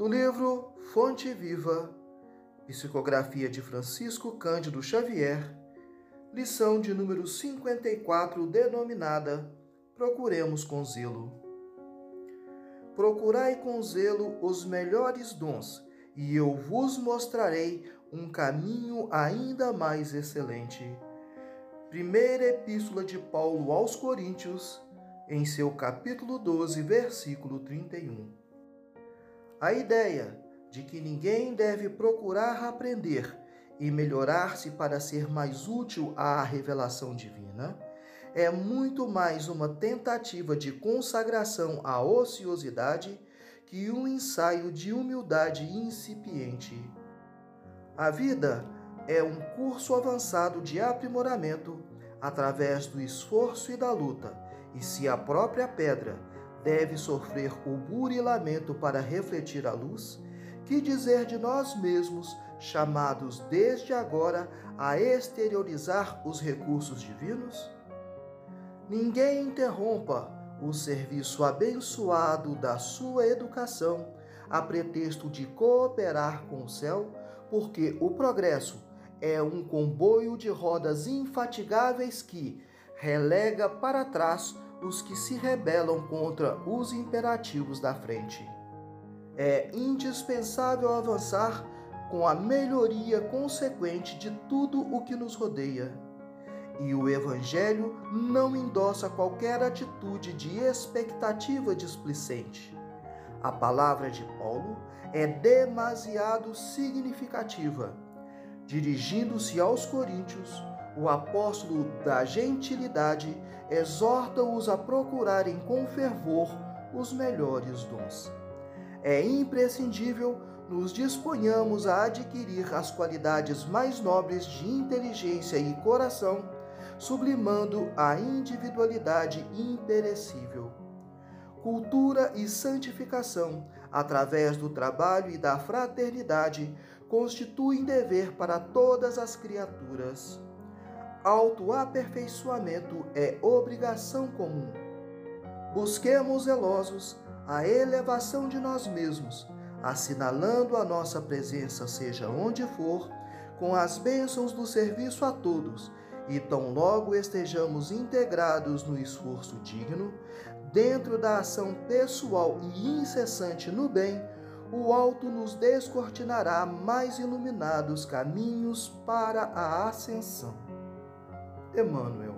do livro Fonte Viva, psicografia de Francisco Cândido Xavier, lição de número 54, denominada Procuremos com zelo. Procurai com zelo os melhores dons, e eu vos mostrarei um caminho ainda mais excelente. Primeira Epístola de Paulo aos Coríntios, em seu capítulo 12, versículo 31. A ideia de que ninguém deve procurar aprender e melhorar-se para ser mais útil à revelação divina é muito mais uma tentativa de consagração à ociosidade que um ensaio de humildade incipiente. A vida é um curso avançado de aprimoramento através do esforço e da luta e se a própria pedra deve sofrer o burilamento para refletir a luz, que dizer de nós mesmos, chamados desde agora a exteriorizar os recursos divinos? Ninguém interrompa o serviço abençoado da sua educação a pretexto de cooperar com o céu, porque o progresso é um comboio de rodas infatigáveis que, relega para trás os que se rebelam contra os imperativos da frente. É indispensável avançar com a melhoria consequente de tudo o que nos rodeia. E o Evangelho não endossa qualquer atitude de expectativa displicente. A palavra de Paulo é demasiado significativa. Dirigindo-se aos coríntios, o apóstolo da gentilidade exorta-os a procurarem com fervor os melhores dons. É imprescindível nos disponhamos a adquirir as qualidades mais nobres de inteligência e coração, sublimando a individualidade imperecível. Cultura e santificação, através do trabalho e da fraternidade, constituem dever para todas as criaturas autoaperfeiçoamento é obrigação comum. Busquemos zelosos a elevação de nós mesmos, assinalando a nossa presença, seja onde for, com as bênçãos do serviço a todos, e tão logo estejamos integrados no esforço digno, dentro da ação pessoal e incessante no bem, o alto nos descortinará mais iluminados caminhos para a ascensão. Emmanuel.